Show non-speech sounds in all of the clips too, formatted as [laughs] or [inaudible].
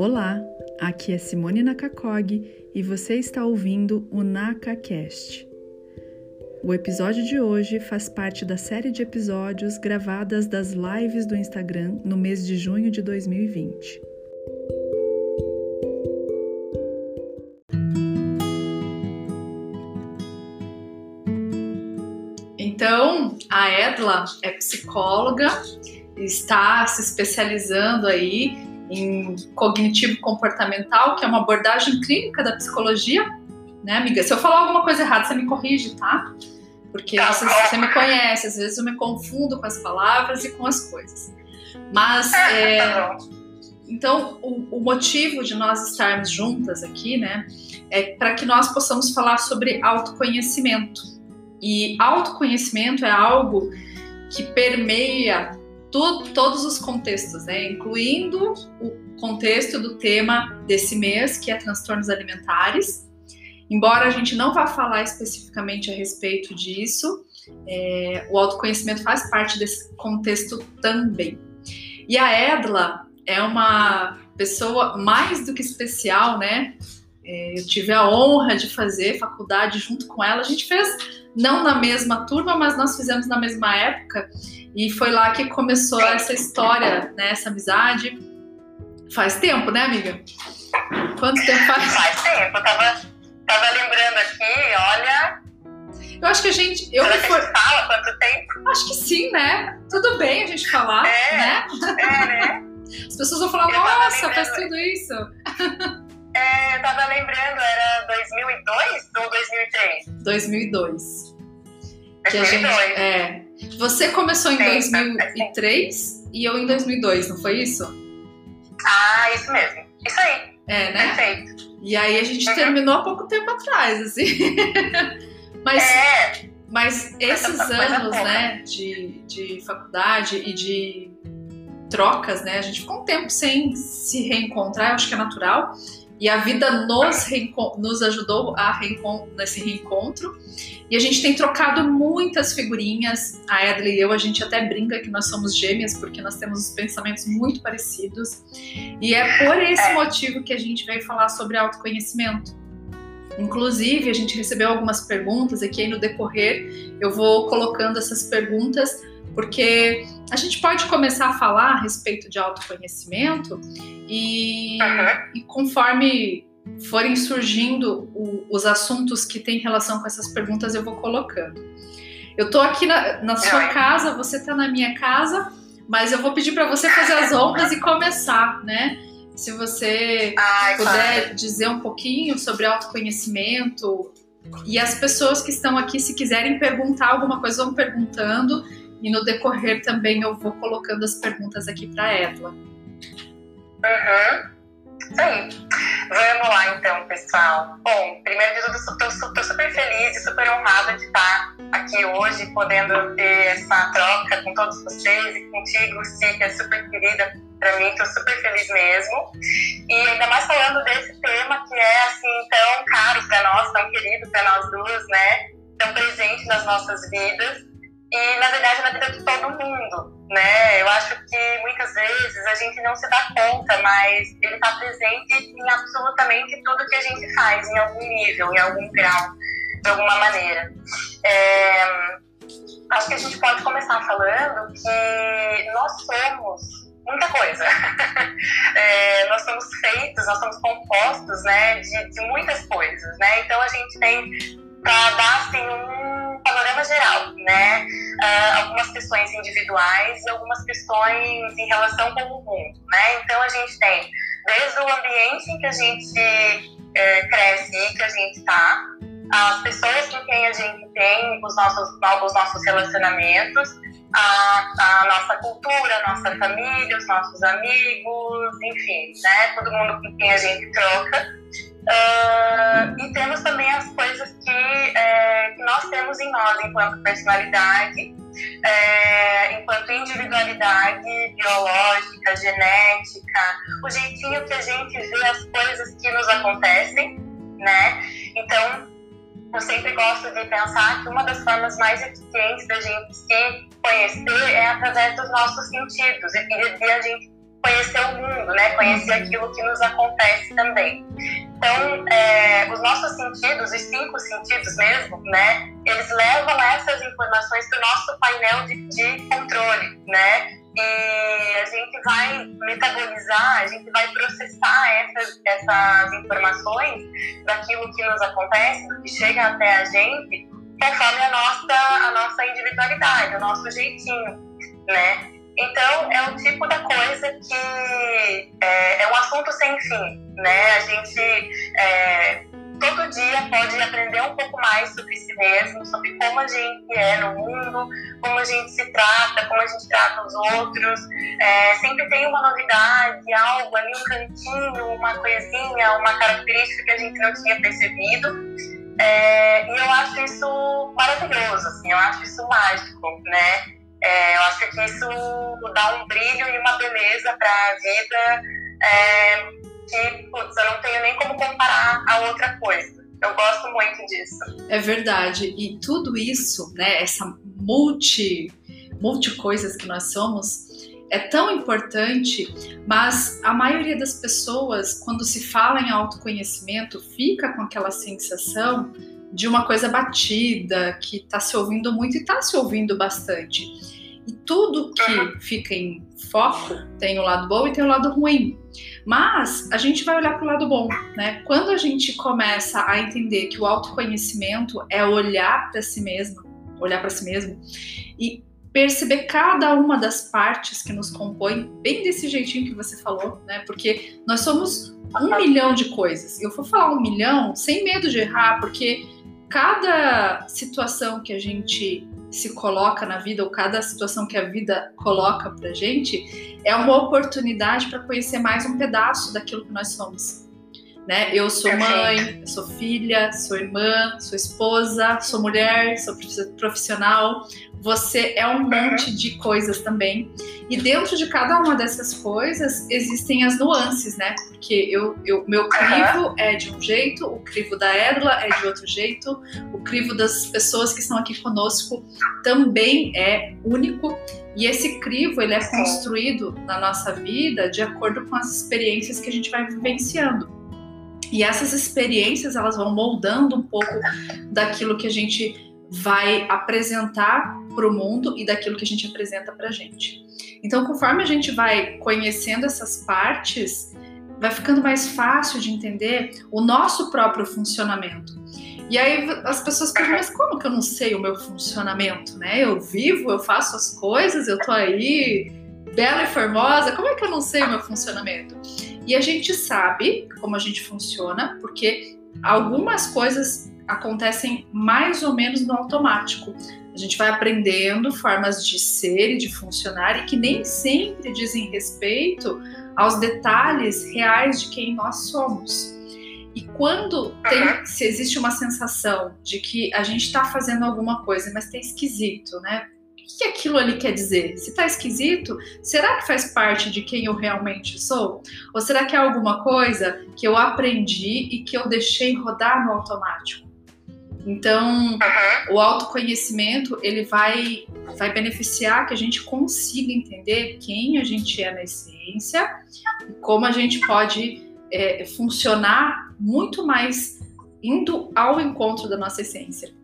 Olá, aqui é Simone Nakakog e você está ouvindo o NakaCast. O episódio de hoje faz parte da série de episódios gravadas das lives do Instagram no mês de junho de 2020. Então, a Edla é psicóloga, está se especializando aí em cognitivo comportamental, que é uma abordagem clínica da psicologia, né, amiga? Se eu falar alguma coisa errada, você me corrige, tá? Porque tá você, você me conhece, às vezes eu me confundo com as palavras e com as coisas. Mas, é, tá então, o, o motivo de nós estarmos juntas aqui, né, é para que nós possamos falar sobre autoconhecimento. E autoconhecimento é algo que permeia todos os contextos, né? incluindo o contexto do tema desse mês, que é transtornos alimentares. Embora a gente não vá falar especificamente a respeito disso, é, o autoconhecimento faz parte desse contexto também. E a Edla é uma pessoa mais do que especial, né? É, eu tive a honra de fazer faculdade junto com ela. A gente fez não na mesma turma, mas nós fizemos na mesma época. E foi lá que começou essa história, né, essa amizade. Faz tempo, né, amiga? Quanto tempo faz? Faz tempo, eu tava, tava lembrando aqui, olha. Eu acho que a gente. Eu Será for... a gente fala quanto tempo? Acho que sim, né? Tudo bem a gente falar, é, né? É, né? As pessoas vão falar, nossa, faz tudo isso. Eu tava lembrando, era 2002 ou 2003? 2002. Que a gente, é, você começou em 2003 e eu em 2002, não foi isso? Ah, isso mesmo. Isso aí. É, né? Perfeito. E aí a gente uhum. terminou há pouco tempo atrás, assim. [laughs] mas, é. mas esses anos, né, de, de faculdade e de trocas, né? A gente ficou um tempo sem se reencontrar, eu acho que é natural. E a vida nos, nos ajudou a nesse reencontro. E a gente tem trocado muitas figurinhas. A Edley e eu, a gente até brinca que nós somos gêmeas, porque nós temos os pensamentos muito parecidos. E é por esse é. motivo que a gente veio falar sobre autoconhecimento. Inclusive, a gente recebeu algumas perguntas aqui no decorrer. Eu vou colocando essas perguntas porque a gente pode começar a falar a respeito de autoconhecimento e, uhum. e conforme forem surgindo o, os assuntos que têm relação com essas perguntas, eu vou colocando. Eu tô aqui na, na sua casa, você tá na minha casa, mas eu vou pedir para você fazer as [laughs] honras e começar, né? Se você Ai, puder claro. dizer um pouquinho sobre autoconhecimento e as pessoas que estão aqui, se quiserem perguntar alguma coisa, vão perguntando e no decorrer também eu vou colocando as perguntas aqui para Edla. Uhum. Aí. Vamos lá então, pessoal. Bom, primeiro de tudo, estou super feliz e super honrada de estar aqui hoje, podendo ter essa troca com todos vocês e contigo, Sim, que é super querida para mim, estou super feliz mesmo. E ainda mais falando desse tema que é assim tão caro para nós, tão querido para nós duas, né? Tão presente nas nossas vidas e na verdade na vida de todo mundo, né? Eu acho que muitas vezes a gente não se dá conta, mas ele está presente em absolutamente tudo que a gente faz, em algum nível, em algum grau, de alguma maneira. É, acho que a gente pode começar falando que nós somos muita coisa. [laughs] é, nós somos feitos, nós somos compostos, né, de, de muitas coisas, né? Então a gente tem para dar assim um panorama geral, né? Uh, algumas questões individuais e algumas questões em relação com o mundo, né? Então a gente tem desde o ambiente em que a gente é, cresce e que a gente está, as pessoas com quem a gente tem os nossos, os nossos relacionamentos, a, a, nossa cultura, a nossa família, os nossos amigos, enfim, né? Todo mundo com quem a gente troca. Uh, e temos também as coisas que, é, que nós temos em nós enquanto personalidade, é, enquanto individualidade biológica, genética, o jeitinho que a gente vê as coisas que nos acontecem, né? Então, eu sempre gosto de pensar que uma das formas mais eficientes da gente se conhecer é através dos nossos sentidos e de a gente conhecer o mundo, né? Conhecer uhum. aquilo que nos acontece também. Então, é, os nossos sentidos, os cinco sentidos mesmo, né? Eles levam essas informações para o nosso painel de, de controle, né? e a gente vai metabolizar, a gente vai processar essas, essas informações daquilo que nos acontece, do que chega até a gente, conforme a nossa, a nossa individualidade, o nosso jeitinho, né? Então, é o tipo da coisa que é, é um assunto sem fim, né? A gente é, todo dia pode aprender um pouco mais sobre si mesmo, sobre como a gente é no mundo, como a gente se trata, como a gente trata os outros. É, sempre tem uma novidade, algo ali, um cantinho, uma coisinha, uma característica que a gente não tinha percebido. É, e eu acho isso maravilhoso, assim, eu acho isso mágico, né? É, eu acho que isso dá um brilho e uma beleza para a vida é, que, putz, eu não tenho nem como comparar a outra coisa. Eu gosto muito disso. É verdade. E tudo isso, né, essa multi, multi coisas que nós somos, é tão importante, mas a maioria das pessoas, quando se fala em autoconhecimento, fica com aquela sensação de uma coisa batida, que está se ouvindo muito e está se ouvindo bastante. E tudo que fica em foco tem o lado bom e tem o lado ruim. Mas a gente vai olhar para o lado bom, né? Quando a gente começa a entender que o autoconhecimento é olhar para si mesmo, olhar para si mesmo e perceber cada uma das partes que nos compõem, bem desse jeitinho que você falou, né? Porque nós somos um milhão de coisas. Eu vou falar um milhão sem medo de errar, porque cada situação que a gente se coloca na vida, ou cada situação que a vida coloca pra gente, é uma oportunidade para conhecer mais um pedaço daquilo que nós somos. Né? Eu sou mãe, sou filha, sou irmã, sou esposa, sou mulher, sou profissional. Você é um monte de coisas também. E dentro de cada uma dessas coisas existem as nuances, né? Porque eu, eu, meu crivo é de um jeito, o crivo da Edla é de outro jeito, o crivo das pessoas que estão aqui conosco também é único. E esse crivo ele é construído na nossa vida de acordo com as experiências que a gente vai vivenciando. E essas experiências elas vão moldando um pouco daquilo que a gente vai apresentar para o mundo e daquilo que a gente apresenta para a gente. Então, conforme a gente vai conhecendo essas partes, vai ficando mais fácil de entender o nosso próprio funcionamento. E aí as pessoas perguntam, mas como que eu não sei o meu funcionamento, né? Eu vivo, eu faço as coisas, eu tô aí bela e formosa, como é que eu não sei o meu funcionamento? E a gente sabe como a gente funciona, porque algumas coisas acontecem mais ou menos no automático. A gente vai aprendendo formas de ser e de funcionar e que nem sempre dizem respeito aos detalhes reais de quem nós somos. E quando tem, se existe uma sensação de que a gente está fazendo alguma coisa, mas está esquisito, né? Que aquilo ali quer dizer? Se tá esquisito, será que faz parte de quem eu realmente sou? Ou será que é alguma coisa que eu aprendi e que eu deixei rodar no automático? Então, o autoconhecimento ele vai vai beneficiar que a gente consiga entender quem a gente é na essência e como a gente pode é, funcionar muito mais indo ao encontro da nossa essência.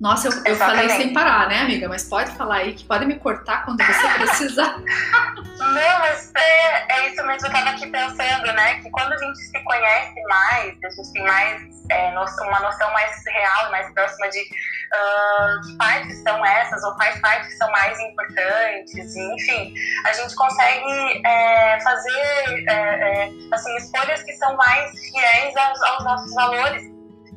Nossa, eu, eu falei sem parar, né, amiga? Mas pode falar aí que pode me cortar quando você [laughs] precisar. Não, mas é, é, isso mesmo. Eu tava aqui pensando, né? Que quando a gente se conhece mais, a gente tem mais é, noção, uma noção mais real, mais próxima de uh, que partes são essas ou quais partes são mais importantes, e, enfim, a gente consegue é, fazer é, é, assim, escolhas que são mais fiéis aos, aos nossos valores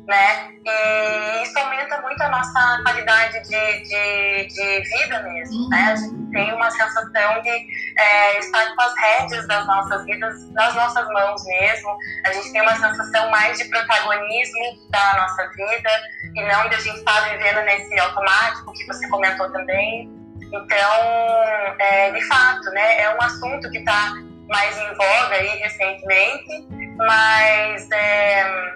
né? E isso aumenta muito a nossa qualidade de, de, de vida mesmo, né? A gente tem uma sensação de é, estar com as rédeas das nossas vidas nas nossas mãos mesmo. A gente tem uma sensação mais de protagonismo da nossa vida e não de a gente estar vivendo nesse automático que você comentou também. Então, é, de fato, né? É um assunto que está mais em voga aí recentemente, mas é,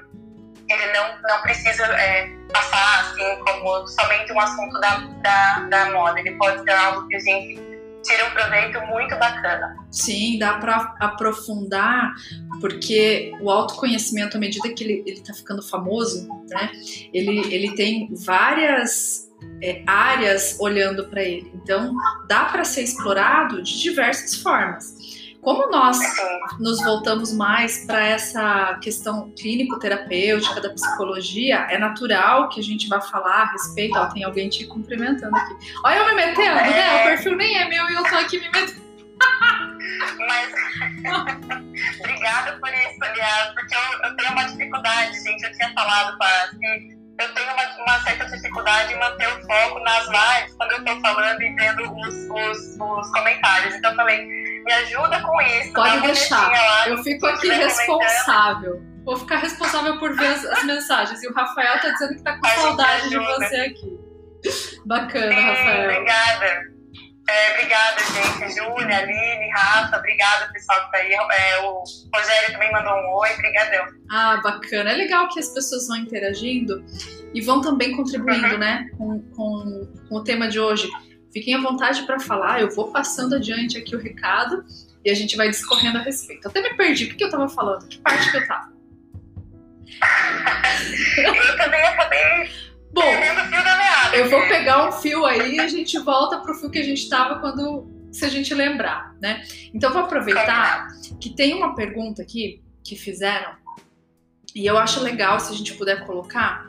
ele não, não precisa é, passar assim como somente um assunto da, da, da moda. Ele pode ser algo que a gente tira um proveito muito bacana. Sim, dá para aprofundar, porque o autoconhecimento, à medida que ele está ficando famoso, né, ele, ele tem várias é, áreas olhando para ele. Então, dá para ser explorado de diversas formas. Como nós nos voltamos mais para essa questão clínico-terapêutica da psicologia, é natural que a gente vá falar a respeito. Ó, tem alguém te cumprimentando aqui. Olha eu me metendo, é... né? O perfil nem é meu e eu tô aqui me metendo. Mas [laughs] obrigada por isso, aliás, porque eu, eu, tenho uma dificuldade, gente. Eu tinha falado para que eu tenho uma, uma, certa dificuldade em manter o foco nas lives quando eu estou falando e vendo os, os, os comentários. Então eu falei, me ajuda com isso. Pode deixar. Lá, eu fico aqui responsável. Vou ficar responsável por ver as, as, mensagens. E o Rafael tá dizendo que tá com a saudade de você aqui. Bacana, Sim, Rafael. Obrigada. É, obrigada, gente. Júlia, Aline, Rafa, obrigada, pessoal que tá aí. É, o Rogério também mandou um oi, brigadão. Ah, bacana. É legal que as pessoas vão interagindo e vão também contribuindo, uhum. né, com, com, com o tema de hoje. Fiquem à vontade para falar, eu vou passando adiante aqui o recado e a gente vai discorrendo a respeito. Até me perdi, o que eu estava falando? Que parte que eu estava? eu também acabei Bom, eu vou pegar um fio aí e a gente volta pro fio que a gente estava quando se a gente lembrar, né? Então vou aproveitar que tem uma pergunta aqui que fizeram e eu acho legal se a gente puder colocar.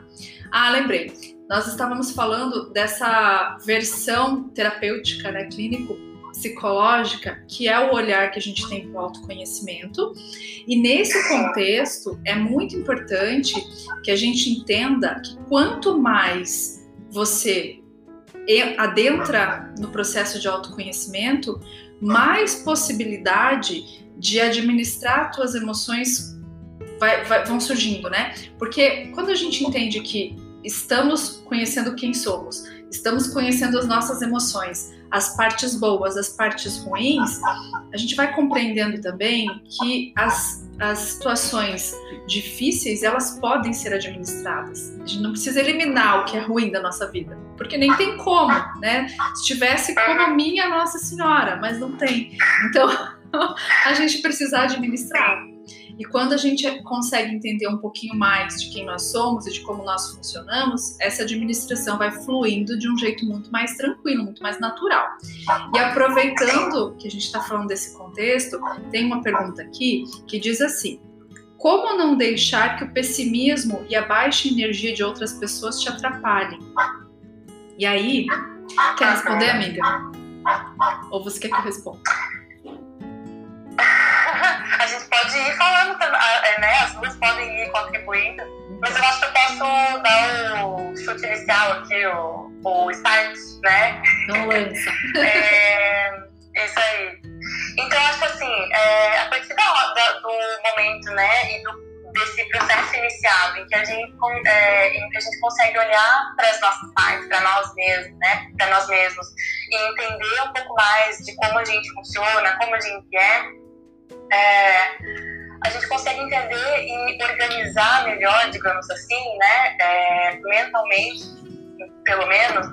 Ah, lembrei nós estávamos falando dessa versão terapêutica, né, clínico psicológica, que é o olhar que a gente tem para o autoconhecimento. E nesse contexto é muito importante que a gente entenda que quanto mais você adentra no processo de autoconhecimento, mais possibilidade de administrar suas emoções vai, vai, vão surgindo, né? Porque quando a gente entende que estamos conhecendo quem somos, estamos conhecendo as nossas emoções, as partes boas, as partes ruins, a gente vai compreendendo também que as, as situações difíceis elas podem ser administradas. A gente não precisa eliminar o que é ruim da nossa vida, porque nem tem como, né? Se tivesse como a minha Nossa Senhora, mas não tem. Então [laughs] a gente precisa administrar. E quando a gente consegue entender um pouquinho mais de quem nós somos e de como nós funcionamos, essa administração vai fluindo de um jeito muito mais tranquilo, muito mais natural. E aproveitando que a gente está falando desse contexto, tem uma pergunta aqui que diz assim: como não deixar que o pessimismo e a baixa energia de outras pessoas te atrapalhem? E aí, quer responder, amiga? Ou você quer que eu responda? A gente pode ir falando, é, né? As duas podem ir contribuindo. Mas eu acho que eu posso dar o chute inicial aqui, o, o start, né? Não lança. [laughs] é, isso aí. Então, acho que assim, é, a partir da, da, do momento, né, e do, desse processo inicial, em que a gente, é, em que a gente consegue olhar para as nossas partes, para nós mesmos, né, para nós mesmos, e entender um pouco mais de como a gente funciona, como a gente é, é, a gente consegue entender e organizar melhor, digamos assim, né, é, mentalmente, pelo menos,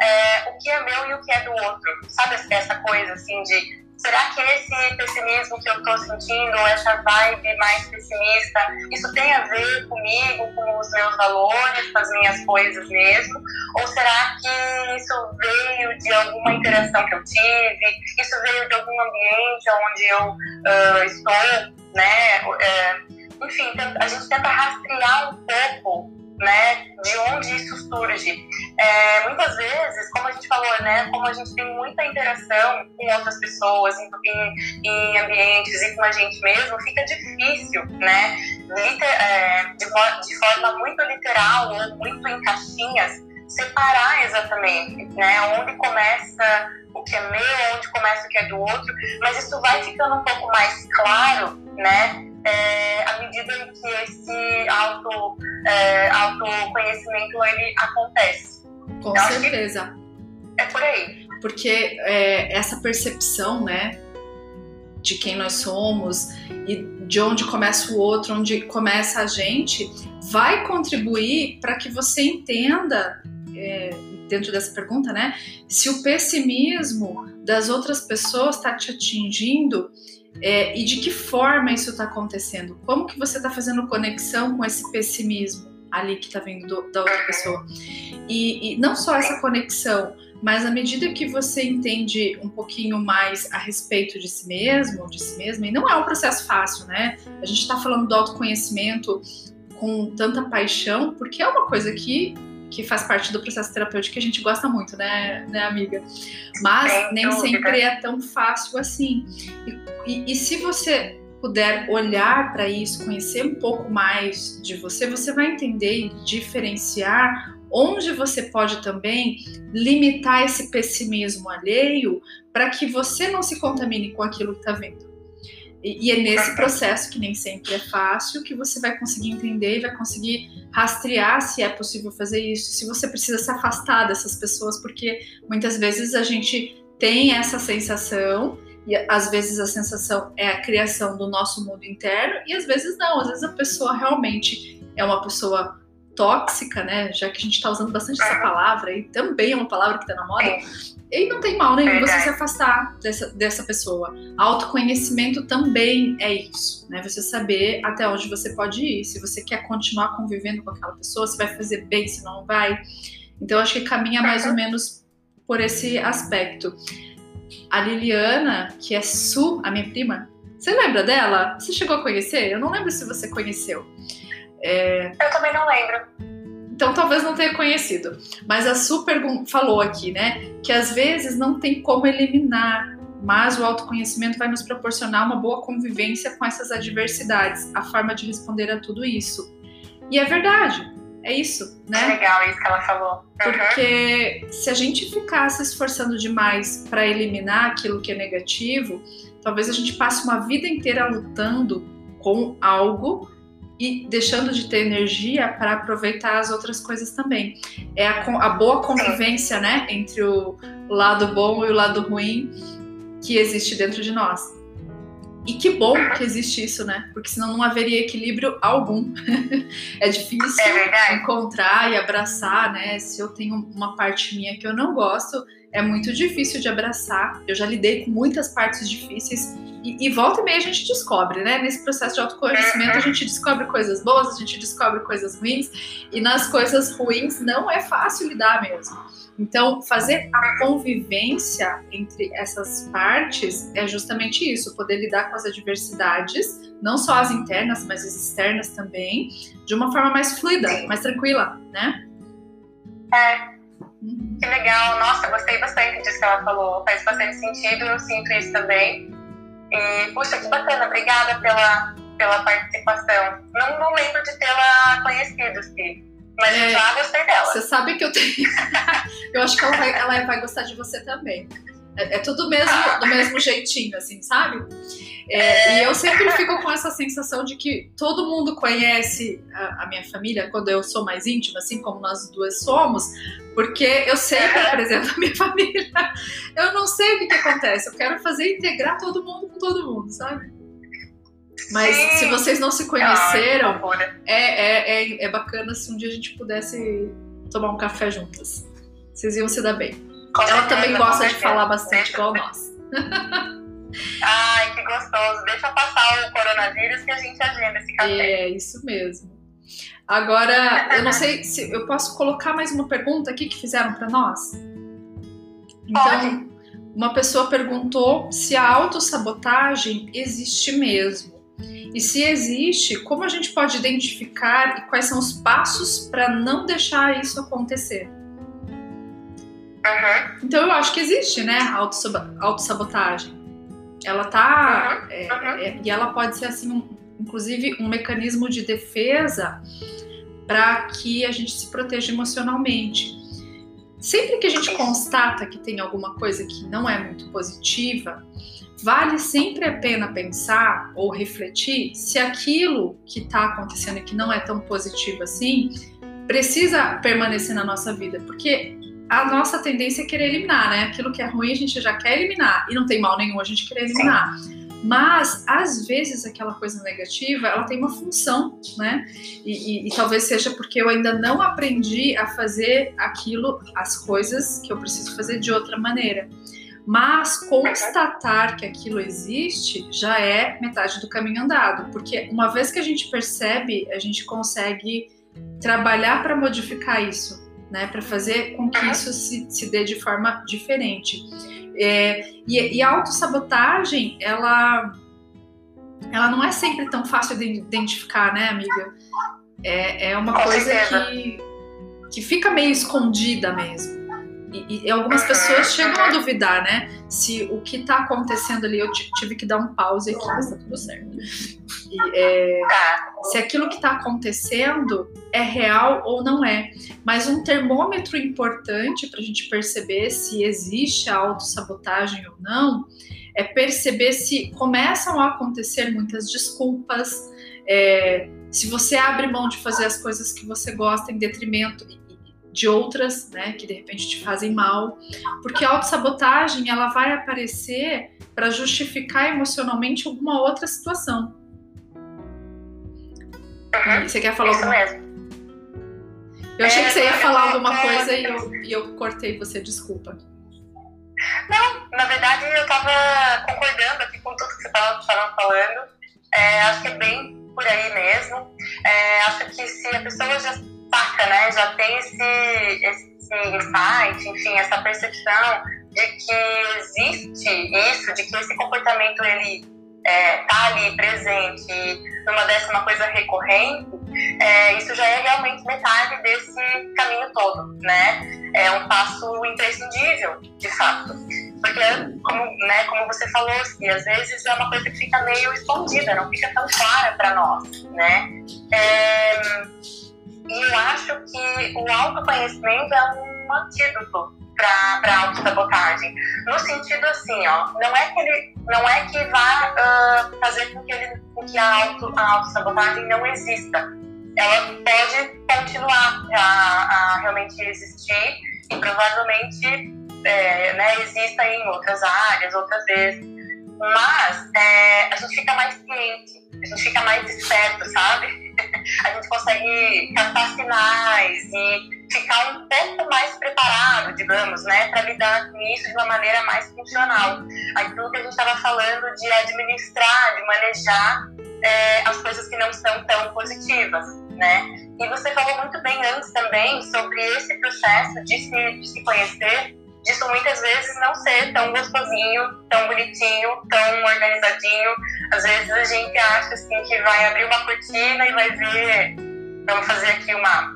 é, o que é meu e o que é do outro. Sabe essa coisa assim de será que esse pessimismo que eu estou sentindo, essa vibe mais pessimista, isso tem a ver comigo, com os meus valores, com as minhas coisas mesmo? Ou será que isso veio de alguma interação que eu tive? Isso veio de algum ambiente onde eu uh, estou, né? Uh, enfim, a gente tenta rastrear um pouco né, de onde isso surge. É, muitas vezes, como a gente falou, né, como a gente tem muita interação com outras pessoas, em, em, em ambientes e com a gente mesmo, fica difícil, né, liter, é, de, de forma muito literal ou muito em caixinhas, separar exatamente, né, onde começa o que é meu, onde começa o que é do outro, mas isso vai ficando um pouco mais claro, né, é, à medida em que esse auto, é, autoconhecimento ele acontece. Com então, certeza. É por aí. Porque é, essa percepção, né, de quem nós somos e de onde começa o outro, onde começa a gente, vai contribuir para que você entenda é, dentro dessa pergunta, né? Se o pessimismo das outras pessoas está te atingindo é, e de que forma isso está acontecendo? Como que você está fazendo conexão com esse pessimismo ali que está vindo do, da outra pessoa? E, e não só essa conexão, mas à medida que você entende um pouquinho mais a respeito de si mesmo, de si mesma, e não é um processo fácil, né? A gente está falando do autoconhecimento com tanta paixão, porque é uma coisa que que faz parte do processo terapêutico que a gente gosta muito, né, né amiga? Mas nem sempre é tão fácil assim. E, e, e se você puder olhar para isso, conhecer um pouco mais de você, você vai entender e diferenciar onde você pode também limitar esse pessimismo alheio para que você não se contamine com aquilo que está vendo. E, é nesse processo, que nem sempre é fácil, que você vai conseguir entender e vai conseguir rastrear se é possível fazer isso, se você precisa se afastar dessas pessoas, porque muitas vezes a gente tem essa sensação, e às vezes a sensação é a criação do nosso mundo interno, e às vezes não, às vezes a pessoa realmente é uma pessoa tóxica, né? Já que a gente está usando bastante essa palavra, e também é uma palavra que está na moda. E não tem mal nenhum você se afastar dessa, dessa pessoa. Autoconhecimento também é isso, né? Você saber até onde você pode ir. Se você quer continuar convivendo com aquela pessoa, se vai fazer bem, se não vai. Então, acho que caminha mais ou menos por esse aspecto. A Liliana, que é Su, a minha prima, você lembra dela? Você chegou a conhecer? Eu não lembro se você conheceu. É... Eu também não lembro. Então talvez não tenha conhecido. Mas a Su falou aqui, né, que às vezes não tem como eliminar, mas o autoconhecimento vai nos proporcionar uma boa convivência com essas adversidades, a forma de responder a tudo isso. E é verdade, é isso, né? Legal isso que ela falou. Uhum. Porque se a gente ficar se esforçando demais para eliminar aquilo que é negativo, talvez a gente passe uma vida inteira lutando com algo e deixando de ter energia para aproveitar as outras coisas também. É a, a, boa convivência, né, entre o lado bom e o lado ruim que existe dentro de nós. E que bom que existe isso, né? Porque senão não haveria equilíbrio algum. [laughs] é difícil é encontrar e abraçar, né? Se eu tenho uma parte minha que eu não gosto, é muito difícil de abraçar. Eu já lidei com muitas partes difíceis e, e, volta e meia a gente descobre, né? Nesse processo de autoconhecimento a gente descobre coisas boas, a gente descobre coisas ruins e nas coisas ruins não é fácil lidar mesmo. Então, fazer a convivência entre essas partes é justamente isso, poder lidar com as adversidades, não só as internas, mas as externas também, de uma forma mais fluida, mais tranquila, né? É, que legal, nossa, gostei bastante disso que ela falou. Faz bastante sentido, eu sinto isso também. E, puxa, que bacana, obrigada pela, pela participação. Não, não lembro de tê-la conhecido, Steve. Mas é, já gostei dela. Você sabe que eu tenho. [laughs] eu acho que ela vai, ela vai gostar de você também. É, é tudo mesmo, do mesmo jeitinho, assim, sabe? É, e eu sempre fico com essa sensação de que todo mundo conhece a, a, minha família quando eu sou mais íntima, assim como nós duas somos, porque eu sempre apresento a minha [laughs] família. Eu não sei o que, que acontece, eu quero fazer integrar todo mundo com todo mundo, sabe? Mas Sim. se vocês não se conheceram, é, é, é, é bacana se um dia a gente pudesse tomar um café juntas. Vocês iam se dar bem. Com Ela certeza, também gosta de falar bastante, igual nós. Ai, que gostoso. Deixa passar o coronavírus que a gente agenda esse café. É, isso mesmo. Agora, eu não sei se eu posso colocar mais uma pergunta aqui que fizeram para nós. Então, Pode. uma pessoa perguntou se a autossabotagem existe mesmo. E se existe, como a gente pode identificar e quais são os passos para não deixar isso acontecer? Uhum. Então eu acho que existe, né, a autossabotagem. Ela tá. Uhum. É, é, e ela pode ser assim, um, inclusive, um mecanismo de defesa para que a gente se proteja emocionalmente. Sempre que a gente constata que tem alguma coisa que não é muito positiva, vale sempre a pena pensar ou refletir se aquilo que está acontecendo e que não é tão positivo assim precisa permanecer na nossa vida, porque a nossa tendência é querer eliminar, né? Aquilo que é ruim a gente já quer eliminar e não tem mal nenhum a gente querer eliminar. Mas, às vezes, aquela coisa negativa, ela tem uma função, né? E, e, e, talvez seja porque eu ainda não aprendi a fazer aquilo, as coisas que eu preciso fazer de outra maneira. Mas constatar que aquilo existe já é metade do caminho andado, porque uma vez que a gente percebe, a gente consegue trabalhar para modificar isso, né? Para fazer com que isso se, se dê de forma diferente. É, e, e, a autossabotagem, ela, ela não é sempre tão fácil de identificar, né, amiga? É, é uma Com coisa que, que fica meio escondida mesmo. E, e, algumas pessoas chegam a duvidar, né? Se o que está acontecendo ali, eu tive que dar um pause aqui, mas tá tudo certo. E, é, se aquilo que está acontecendo é real ou não é. Mas um termômetro importante para a gente perceber se existe a autossabotagem ou não é perceber se começam a acontecer muitas desculpas, é, se você abre mão de fazer as coisas que você gosta em detrimento de outras, né, que de repente te fazem mal, porque a autossabotagem ela vai aparecer para justificar emocionalmente alguma outra situação. Uhum. Você quer falar alguma mesmo. Eu achei é, que você ia falar alguma coisa e eu, e eu cortei você, desculpa. Não, na verdade eu estava concordando aqui com tudo que você estava falando. É, acho que é bem por aí mesmo. É, acho que se a pessoa já né? Já tem esse, esse insight, enfim, essa percepção de que existe isso, de que esse comportamento ele é, tá ali presente numa décima coisa recorrente, é, isso já é realmente metade desse caminho todo, né? É um passo imprescindível, de fato. Porque, como, né, como você falou, assim, às vezes é uma coisa que fica meio escondida, não fica tão clara para nós, né? É, e eu acho que o autoconhecimento é um antídoto para a autossabotagem. No sentido assim, ó, não é que ele não é que vá uh, fazer com que, ele, com que a, a autossabotagem não exista. Ela pode continuar a, a realmente existir e provavelmente é, né, exista em outras áreas, outras vezes. Mas é, a gente fica mais ciente, a gente fica mais esperto, sabe? Consegue captar sinais e ficar um pouco mais preparado, digamos, né, para lidar com isso de uma maneira mais funcional. Aquilo que a gente estava falando de administrar, de manejar é, as coisas que não são tão positivas, né? E você falou muito bem antes também sobre esse processo de se, de se conhecer disso muitas vezes não ser tão gostosinho, tão bonitinho, tão organizadinho. Às vezes a gente acha assim que vai abrir uma cortina e vai ver, vamos fazer aqui uma,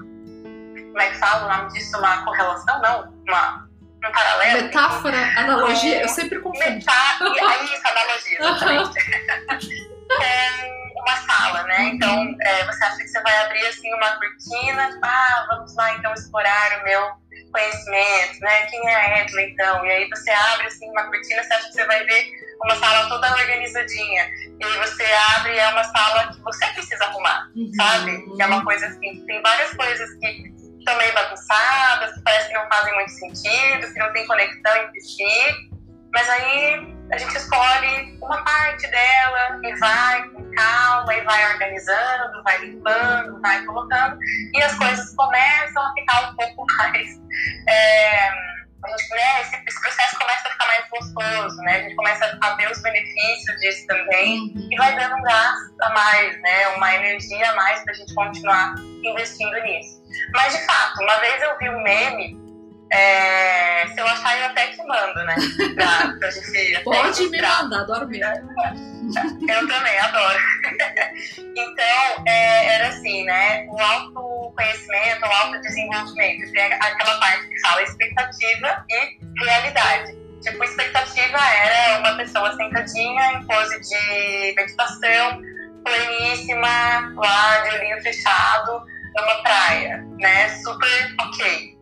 como é que fala o nome disso? Uma correlação? Não, uma, um paralelo. Metáfora, analogia, eu sempre confundo. Metá, é isso, analogia, exatamente. [laughs] é, uma sala, né? Então, é, você acha que você vai abrir assim uma cortina, ah, vamos lá então explorar o meu conhecimento, né? Quem é a Edla, então? E aí você abre assim uma cortina, você acha que você vai ver uma sala toda organizadinha. E aí você abre e é uma sala que você precisa arrumar, uhum. sabe? Que é uma coisa assim, tem várias coisas que estão meio bagunçadas, que parece que não fazem muito sentido, que não tem conexão entre si. Mas aí a gente escolhe uma parte dela e vai com calma, e vai organizando, vai limpando, vai colocando, e as coisas começam a ficar um pouco [laughs] mais. É, a gente, né, esse, esse, processo começa a ficar mais gostoso, né? A gente começa a ver os benefícios disso também e vai dando um gás a mais, né? Uma energia a mais para a gente continuar investindo nisso. Mas de fato, uma vez eu vi um meme é, se eu achar, eu até te mando, né? Pra, pra gente [laughs] Pode me mandar, adoro mesmo. [laughs] Eu também, adoro. [laughs] Então, é, era assim, né? O autoconhecimento, o autodesenvolvimento, tem aquela parte que fala expectativa e realidade. Tipo, expectativa era uma pessoa sentadinha em pose de meditação, pleníssima, lá de olhinho fechado, numa praia, né? Super ok.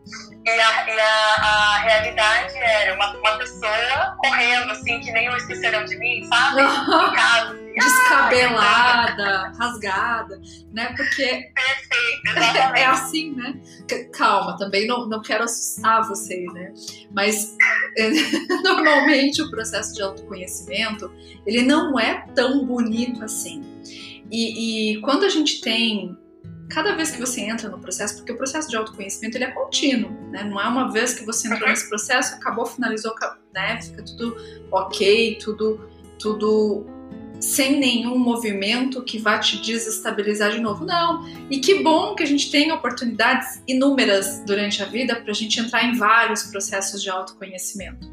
E, a, e a, a, realidade era uma, uma pessoa correndo, assim, que nem o esqueceram de mim, sabe? [laughs] Casa, assim, Descabelada, rasgada, né? Porque Perfeito, [laughs] é assim, né? Calma, também não, não quero assustar vocês, né? Mas [laughs] normalmente o processo de autoconhecimento ele não é tão bonito assim. E, e quando a gente tem cada vez que você entra no processo, porque o processo de autoconhecimento ele é contínuo, né? Não é uma vez que você entrou nesse processo, acabou, finalizou, né? Fica tudo ok, tudo, tudo sem nenhum movimento que vá te desestabilizar de novo. Não. E que bom que a gente tem oportunidades inúmeras durante a vida para a gente entrar em vários processos de autoconhecimento.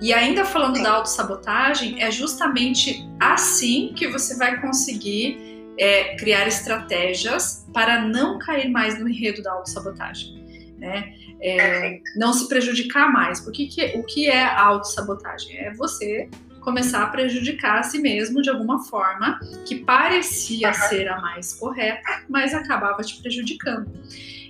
E ainda falando da autossabotagem, é justamente assim que você vai conseguir é, criar estratégias para não cair mais no enredo da autossabotagem. Né? É, não se prejudicar mais. Porque que, o que é a autossabotagem? É você começar a prejudicar a si mesmo de alguma forma que parecia ser a mais correta, mas acabava te prejudicando.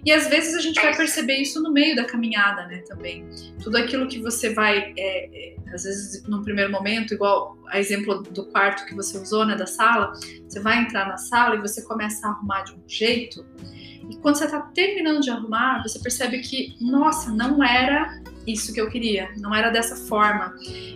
E às vezes a gente vai perceber isso no meio da caminhada, né, também. Tudo aquilo que você vai, é, é, às vezes, num primeiro momento, igual a exemplo do quarto que você usou, né, da sala, você vai entrar na sala e você começa a arrumar de um jeito, e quando você está terminando de arrumar, você percebe que, nossa, não era isso que eu queria, não era dessa forma.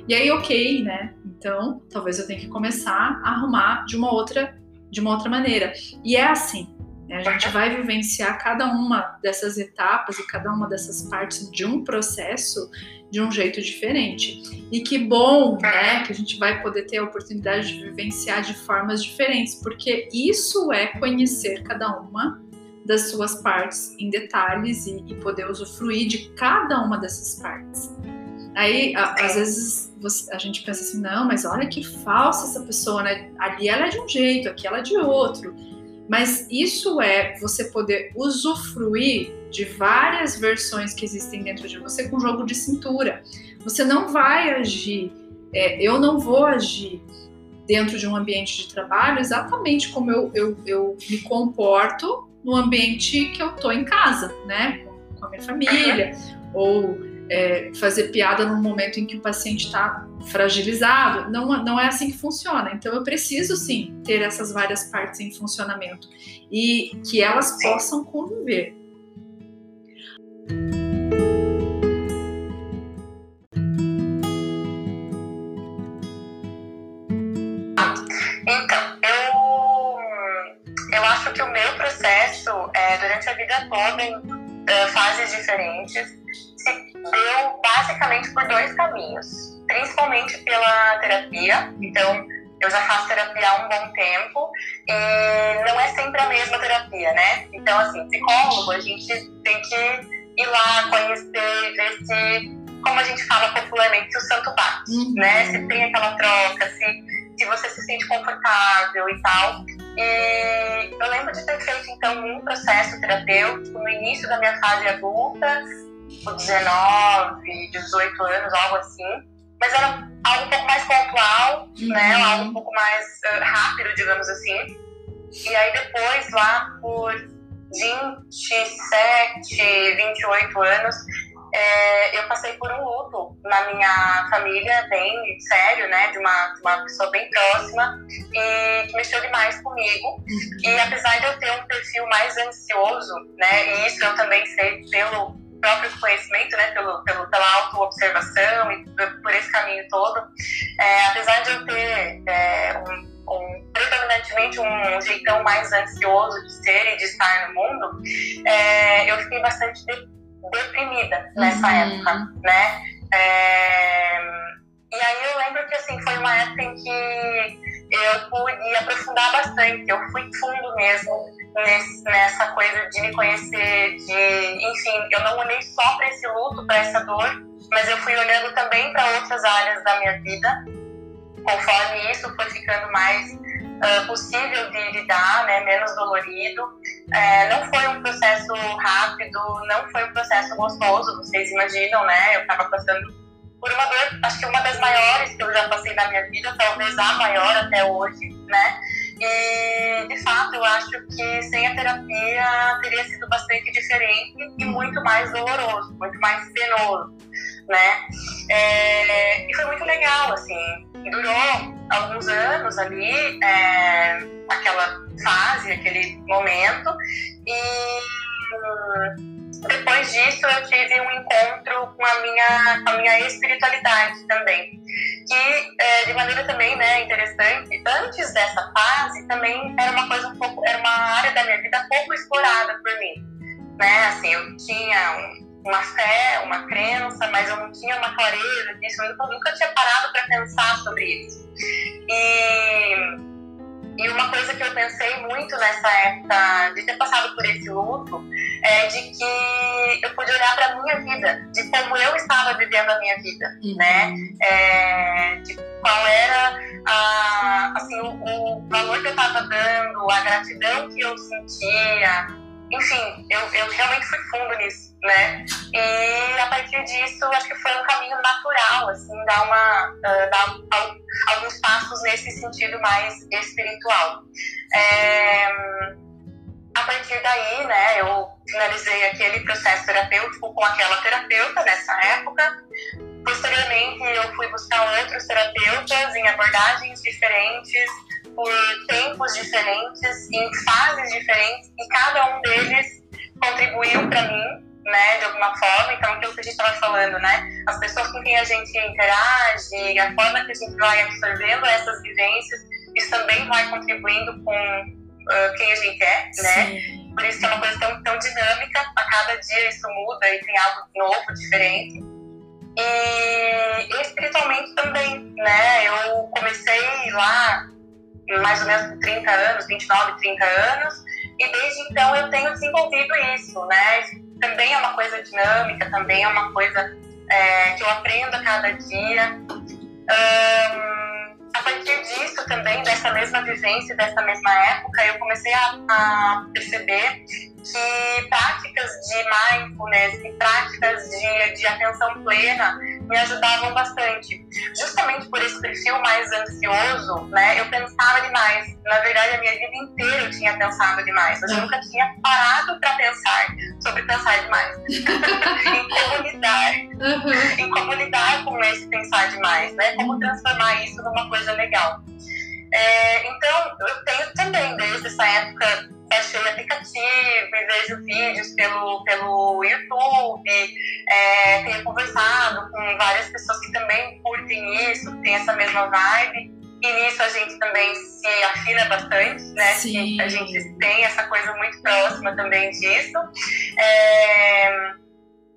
E aí, ok, né? Então, talvez eu tenha que começar a arrumar de uma outra, de uma outra maneira. E é assim. A gente vai vivenciar cada uma dessas etapas e cada uma dessas partes de um processo de um jeito diferente. E que bom, né, que a gente vai poder ter a oportunidade de vivenciar de formas diferentes, porque isso é conhecer cada uma das suas partes em detalhes e, e poder usufruir de cada uma dessas partes. Aí, a, às vezes, você, a gente pensa assim, não, mas olha que falsa essa pessoa, né? Ali ela é de um jeito, aqui ela é de outro. Mas isso é você poder usufruir de várias versões que existem dentro de você com jogo de cintura. Você não vai agir, é, eu não vou agir dentro de um ambiente de trabalho exatamente como eu, eu, eu me comporto no ambiente que eu tô em casa, né? Com a minha família, ou é, fazer piada num momento em que o paciente está fragilizado. Não, não é assim que funciona. Então eu preciso sim ter essas várias partes em funcionamento e que elas possam conviver. durante a vida toda em uh, fases diferentes, deu basicamente por dois caminhos. Principalmente pela terapia, então eu já faço terapia há um bom tempo e não é sempre a mesma terapia, né? Então, assim, psicólogo, a gente tem que ir lá, conhecer, ver se, como a gente fala popularmente, se o santo bate, uhum. né? Se tem aquela troca, se, se você se sente confortável e tal. E eu lembro de ter feito, então, um processo terapêutico no início da minha fase adulta, com 19, 18 anos, algo assim. Mas era algo um pouco mais pontual, né? uhum. né? Algo um pouco mais uh, rápido, digamos assim. E aí depois, lá por 27, 28 anos, é, eu passei por um luto na minha família, bem sério, né? De uma, de uma pessoa bem próxima e que mexeu demais comigo. E apesar de eu ter um perfil mais ansioso, né? E isso eu também sei pelo próprio conhecimento, né? Pelo, pelo, pela autoobservação e por esse caminho todo. É, apesar de eu ter é, um um, predominantemente um jeitão mais ansioso de ser e de estar no mundo, é, eu fiquei bastante deprimida nessa uhum. época, né? É... E aí eu lembro que assim foi uma época em que eu pude aprofundar bastante, eu fui fundo mesmo nesse, nessa coisa de me conhecer, de, enfim, eu não olhei só para esse luto, para essa dor, mas eu fui olhando também para outras áreas da minha vida, conforme isso foi ficando mais uh, possível de lidar, né, menos dolorido. É, não foi um processo rápido, não foi um processo gostoso, vocês imaginam, né? Eu estava passando por uma dor, acho que uma das maiores que eu já passei na minha vida, talvez a maior até hoje, né? E, de fato, eu acho que sem a terapia teria sido bastante diferente e muito mais doloroso, muito mais penoso, né? É, e foi muito legal, assim. Durou alguns anos ali, é, aquela fase, aquele momento. E depois disso eu tive um encontro com a minha, a minha espiritualidade também. Que, é, de maneira também né, interessante, antes dessa fase também era uma coisa um pouco, era uma área da minha vida pouco explorada por mim. Né? Assim, eu tinha uma fé, uma crença, mas eu não tinha uma clareza disso, eu nunca tinha parado para pensar sobre isso. E e uma coisa que eu pensei muito nessa época de ter passado por esse luto é de que eu pude olhar para a minha vida, de como eu estava vivendo a minha vida, uhum. né? É, de qual era a, assim, o, o valor que eu estava dando, a gratidão que eu sentia. Enfim, eu, eu realmente fui fundo nisso, né? E a partir disso, acho que foi um caminho natural, assim, dar uma, uh, dar alguns passos nesse sentido mais espiritual. É, a partir daí, né, eu finalizei aquele processo terapêutico com aquela terapeuta nessa época. Posteriormente, eu fui buscar outros terapeutas em abordagens diferentes, por tempos diferentes, em fases diferentes, e cada um deles contribuiu para mim, né, de alguma forma. Então, aquilo que a gente estava falando, né, as pessoas com quem a gente interage, a forma que a gente vai absorvendo essas vivências, isso também vai contribuindo com uh, quem a gente é, né? Sim. Por isso que é uma coisa tão, tão dinâmica, a cada dia isso muda e tem algo novo, diferente. E, espiritualmente também, né? Eu comecei lá mais ou menos com 30 anos, 29, 30 anos, e desde então eu tenho desenvolvido isso, né? Também é uma coisa dinâmica, também é uma coisa é, que eu aprendo a cada dia. Um, a partir disso também, dessa mesma vivência, dessa mesma época, eu comecei a, a perceber que práticas de mindfulness e práticas de, de atenção plena me ajudavam bastante. Justamente por esse perfil mais ansioso, né, eu pensava demais. Na verdade, a minha vida inteira eu tinha pensado demais. Eu nunca tinha parado para pensar sobre pensar demais. [laughs] em como lidar, uhum. em como lidar com esse pensar demais, né? Como transformar isso numa coisa legal. É, então, eu tenho também, desde essa época, baixei aplicativo e vejo vídeos pelo, pelo YouTube, é, tenho conversado com várias pessoas que também curtem isso, que têm essa mesma vibe. E nisso a gente também se afina bastante, né? Sim. A gente tem essa coisa muito próxima também disso. É,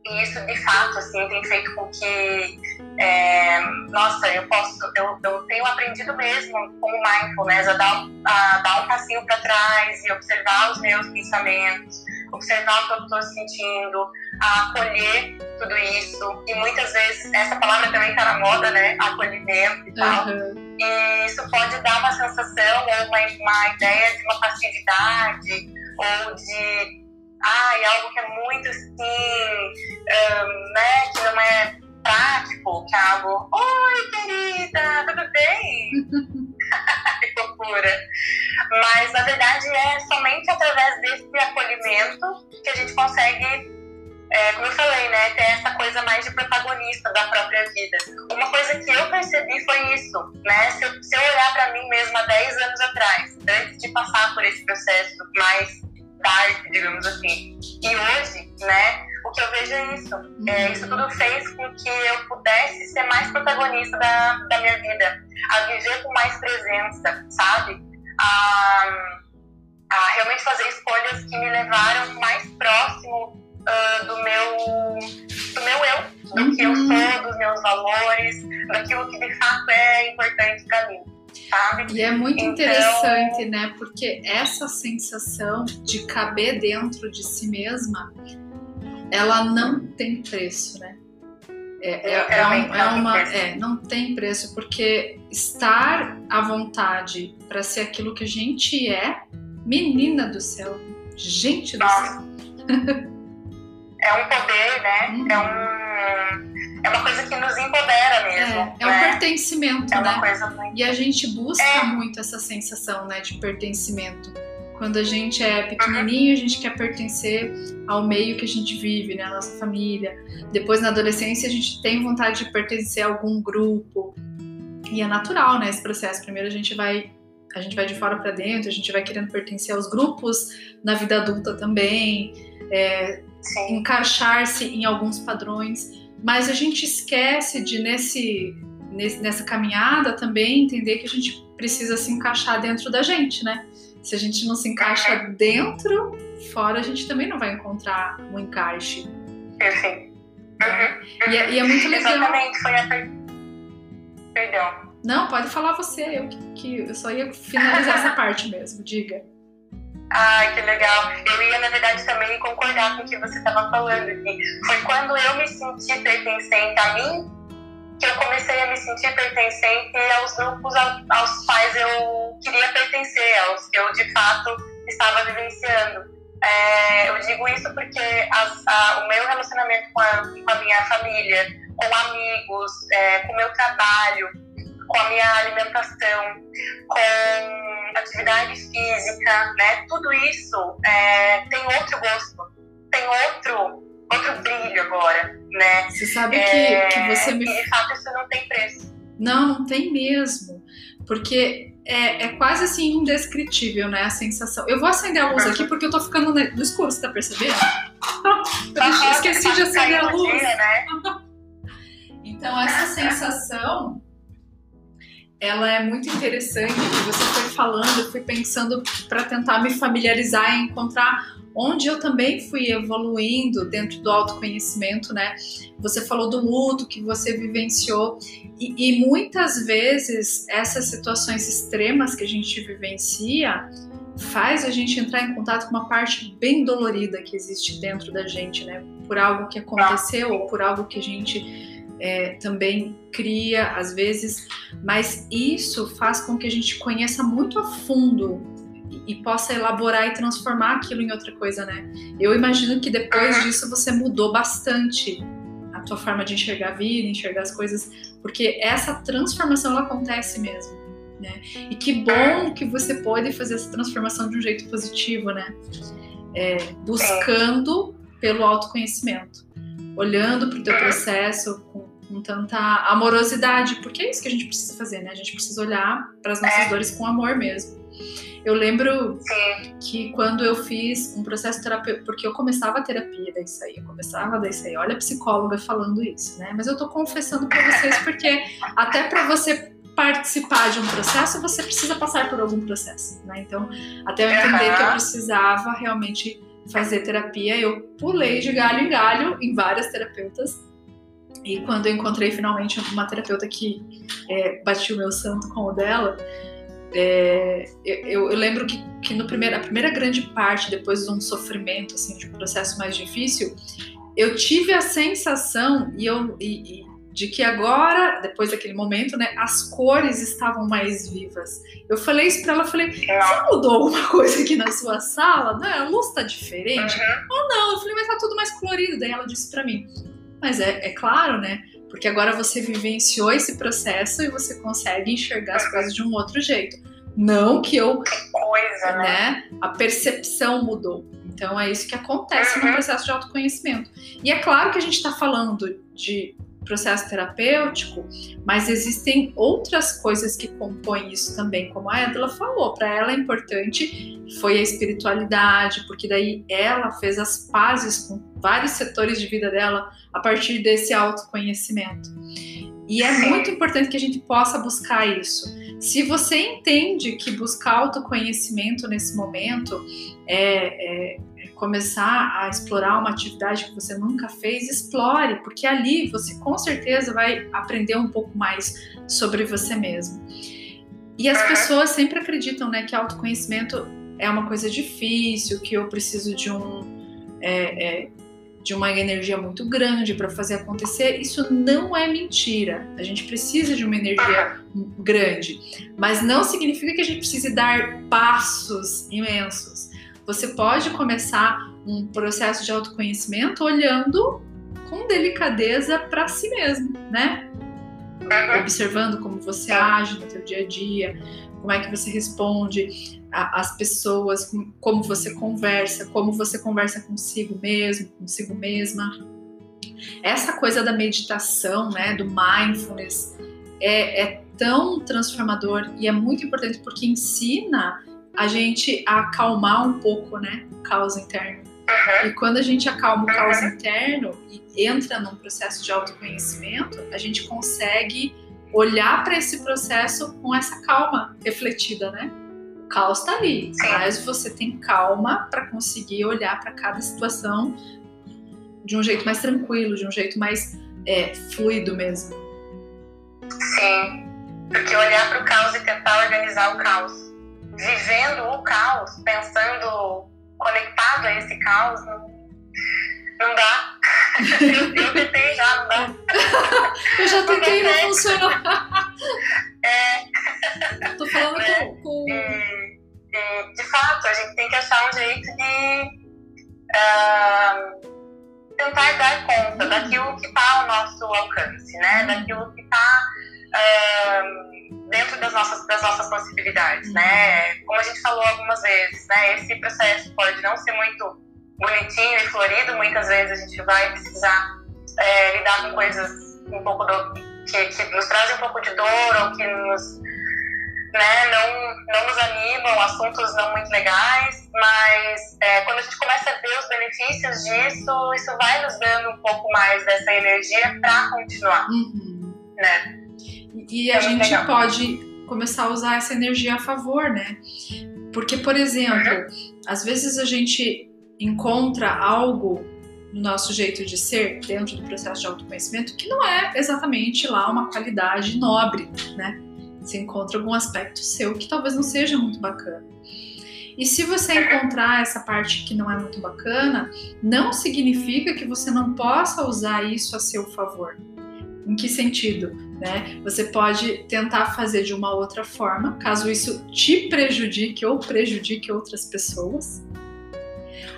e isso, de fato, assim, tem feito com que, é, nossa, eu posso, eu, eu tenho aprendido mesmo com o mindfulness a dar, a dar um passinho para trás e observar os meus pensamentos, observar o que eu estou sentindo, a acolher tudo isso. E muitas vezes, essa palavra também está na moda, né? Acolhimento e tal. Uhum. E isso pode dar uma sensação ou uma, uma ideia de uma passividade ou de ai, algo que é muito assim, um, né, que não é prático, que é algo, oi querida, tudo bem? [laughs] que fofura. Mas na verdade é somente através desse acolhimento que a gente consegue é, como eu falei, né, ter essa coisa mais de protagonista da própria vida. Uma coisa que eu percebi foi isso, né, se eu, se eu olhar para mim mesma 10 anos atrás, antes de passar por esse processo mais tarde, digamos assim. E hoje, né, o que eu vejo é isso. É, isso tudo fez com que eu pudesse ser mais protagonista da, da minha vida, a viver com mais presença, sabe? A, a realmente fazer escolhas que me levaram mais próximo uh, do meu do meu eu, do que eu uhum. sou, dos meus valores, daquilo que de fato é importante para mim sabe? E é muito então... interessante, né? Porque essa sensação de caber dentro de si mesma, ela não tem preço, né? É, é, é, um, é uma, é, não tem preço, porque estar à vontade para ser aquilo que a gente é, menina do céu, gente do Nossa. céu. [laughs] é um poder, né? Hum. É um é uma coisa que nos empodera mesmo. É, é né? um pertencimento, é né? muito... E a gente busca É. muito essa sensação, né, de pertencimento. Quando a gente é pequenininho, a gente quer pertencer ao meio que a gente vive, né, a nossa família. Depois, na adolescência, a gente tem vontade de pertencer a algum grupo. E é natural, né, esse processo. Primeiro a gente vai a gente vai de fora para dentro, a gente vai querendo pertencer aos grupos na vida adulta também, é, encaixar-se em alguns padrões, mas a gente esquece de nesse, nessa caminhada também entender que a gente precisa se encaixar dentro da gente, né? Se a gente não se encaixa dentro, fora a gente também não vai encontrar um encaixe. Perfeito. Uhum. E é, e é muito legal. Exatamente, foi a per... Perdão. Não, pode falar você, eu que, que eu só ia finalizar essa [laughs] parte mesmo, diga. Ai, que legal. Eu ia, na verdade, também concordar com o que você estava falando. Que foi quando eu me senti pertencente a mim que eu comecei a me sentir pertencente aos grupos ao- aos quais eu queria pertencer, aos que eu, de fato, estava vivenciando. É, eu digo isso porque as- a- o meu relacionamento com a, com a minha família, com amigos, é, com o meu trabalho, com a minha alimentação, com atividade física, né? Tudo isso é, tem outro gosto, tem outro, outro brilho agora, né? Você sabe que, É, que você me E de fato isso não tem preço. Não, não tem mesmo. Porque é, é quase assim indescritível, né? A sensação. Eu vou acender a luz aqui porque eu tô ficando no escuro, você tá percebendo? [laughs] Eu esqueci de acender a caiu no luz. dia, né? [laughs] Então, essa sensação, ela é muito interessante. Você foi falando, eu fui pensando para tentar me familiarizar e encontrar onde eu também fui evoluindo dentro do autoconhecimento, né? Você falou do luto que você vivenciou e, e muitas vezes essas situações extremas que a gente vivencia faz a gente entrar em contato com uma parte bem dolorida que existe dentro da gente, né? Por algo que aconteceu ou por algo que a gente é, também cria às vezes, mas isso faz com que a gente conheça muito a fundo e, e possa elaborar e transformar aquilo em outra coisa, né? Eu imagino que depois disso você mudou bastante a tua forma de enxergar a vida, enxergar as coisas, porque essa transformação ela acontece mesmo, né? E que bom que você pode fazer essa transformação de um jeito positivo, né? É, buscando pelo autoconhecimento, olhando para o teu processo com, com tanta amorosidade, porque é isso que a gente precisa fazer, né? A gente precisa olhar para as nossas É. dores com amor mesmo. Eu lembro Sim. que quando eu fiz um processo terapêutico, porque eu começava a terapia daí eu começava daí aí, olha a psicóloga falando isso, né? Mas eu tô confessando pra vocês porque até pra você participar de um processo, você precisa passar por algum processo, né? Então, até eu entender que eu precisava realmente fazer terapia, eu pulei de galho em galho em várias terapeutas. E quando eu encontrei finalmente uma terapeuta que é, batiu o meu santo com o dela, é, eu, eu lembro que, que no primeiro, a primeira grande parte, depois de um sofrimento, assim, de um processo mais difícil, eu tive a sensação e eu, e- e de que agora, depois daquele momento, né, as cores estavam mais vivas. Eu falei isso pra ela, falei, você mudou alguma [laughs] coisa aqui na sua sala? Não, a luz tá diferente? Uhum. Ou não? Eu falei, mas tá tudo mais colorido. Daí ela disse pra mim, mas é, é claro, né? Porque agora você vivenciou esse processo e você consegue enxergar as coisas de um outro jeito. Não que eu, Coisa, né? né? A percepção mudou. Então é isso que acontece no Uhum. processo de autoconhecimento. E é claro que a gente está falando de processo terapêutico, mas existem outras coisas que compõem isso também, como a Edla falou. Para ela é importante foi a espiritualidade, porque daí ela fez as pazes com vários setores de vida dela a partir desse autoconhecimento. E é muito importante que a gente possa buscar isso. Se você entende que buscar autoconhecimento nesse momento é- é começar a explorar uma atividade que você nunca fez, explore, porque ali você com certeza vai aprender um pouco mais sobre você mesmo. E as pessoas sempre acreditam né, que autoconhecimento é uma coisa difícil, que eu preciso de um. é, é, de uma energia muito grande para fazer acontecer, isso não é mentira. A gente precisa de uma energia grande, mas não significa que a gente precise dar passos imensos. Você pode começar um processo de autoconhecimento olhando com delicadeza para si mesmo, né? Observando como você age no seu dia a dia, como é que você responde às pessoas, como você conversa, como você conversa consigo mesmo, consigo mesma. Essa coisa da meditação, né, do mindfulness, é, é tão transformador e é muito importante porque ensina a gente acalmar um pouco, né, o caos interno. Uhum. E quando a gente acalma o caos interno e entra num processo de autoconhecimento, a gente consegue olhar para esse processo com essa calma refletida, né? O caos está ali, Sim. mas você tem calma para conseguir olhar para cada situação de um jeito mais tranquilo, de um jeito mais é, fluido mesmo. Sim, porque olhar para o caos e tentar organizar o caos, vivendo o caos, pensando conectado a esse caos, não, não dá. [laughs] eu, eu tentei já, não dá. [laughs] eu já tentei, não funcionou. É, Tô falando É. com, com- e, e, de fato, a gente tem que achar um jeito de ah, tentar dar conta daquilo que está ao nosso alcance, né? Daquilo que está dentro das nossas, das nossas possibilidades, né? Como a gente falou algumas vezes, né? Esse processo pode não ser muito bonitinho e florido, muitas vezes a gente vai precisar é, lidar com coisas um pouco do, que, que nos trazem um pouco de dor ou que nos né, não, não nos animam, assuntos não muito legais, mas é, quando a gente começa a ver os benefícios disso, isso vai nos dando um pouco mais dessa energia para continuar, Uhum. né? E a É muito gente legal. pode começar a usar essa energia a favor, né? Porque, por exemplo, às vezes a gente encontra algo no nosso jeito de ser, dentro do processo de autoconhecimento, que não é exatamente lá uma qualidade nobre, né? Você encontra algum aspecto seu que talvez não seja muito bacana. E se você encontrar essa parte que não é muito bacana, não significa que você não possa usar isso a seu favor. Em que sentido? Né? Você pode tentar fazer de uma outra forma, caso isso te prejudique ou prejudique outras pessoas.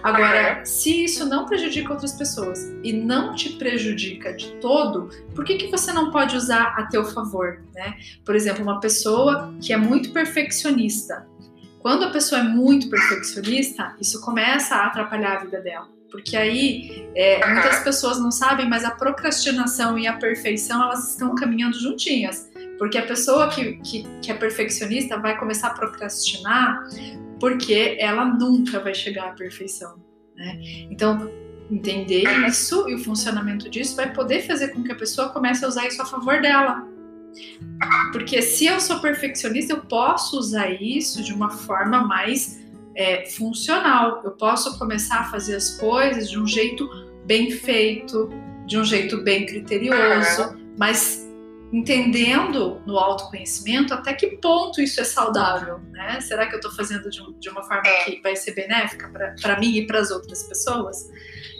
Agora, se isso não prejudica outras pessoas e não te prejudica de todo, por que, que você não pode usar a teu favor? Né? Por exemplo, uma pessoa que é muito perfeccionista. Quando a pessoa é muito perfeccionista, isso começa a atrapalhar a vida dela. Porque aí é, muitas pessoas não sabem, mas a procrastinação e a perfeição elas estão caminhando juntinhas. Porque a pessoa que, que, que é perfeccionista vai começar a procrastinar porque ela nunca vai chegar à perfeição. Né? Então, entender isso e o funcionamento disso vai poder fazer com que a pessoa comece a usar isso a favor dela. Porque se eu sou perfeccionista, eu posso usar isso de uma forma mais é, funcional. Eu posso começar a fazer as coisas de um jeito bem feito, de um jeito bem criterioso, mas entendendo no autoconhecimento até que ponto isso é saudável, né? Será que eu estou fazendo de, um, de, uma forma que vai ser benéfica para mim e para as outras pessoas?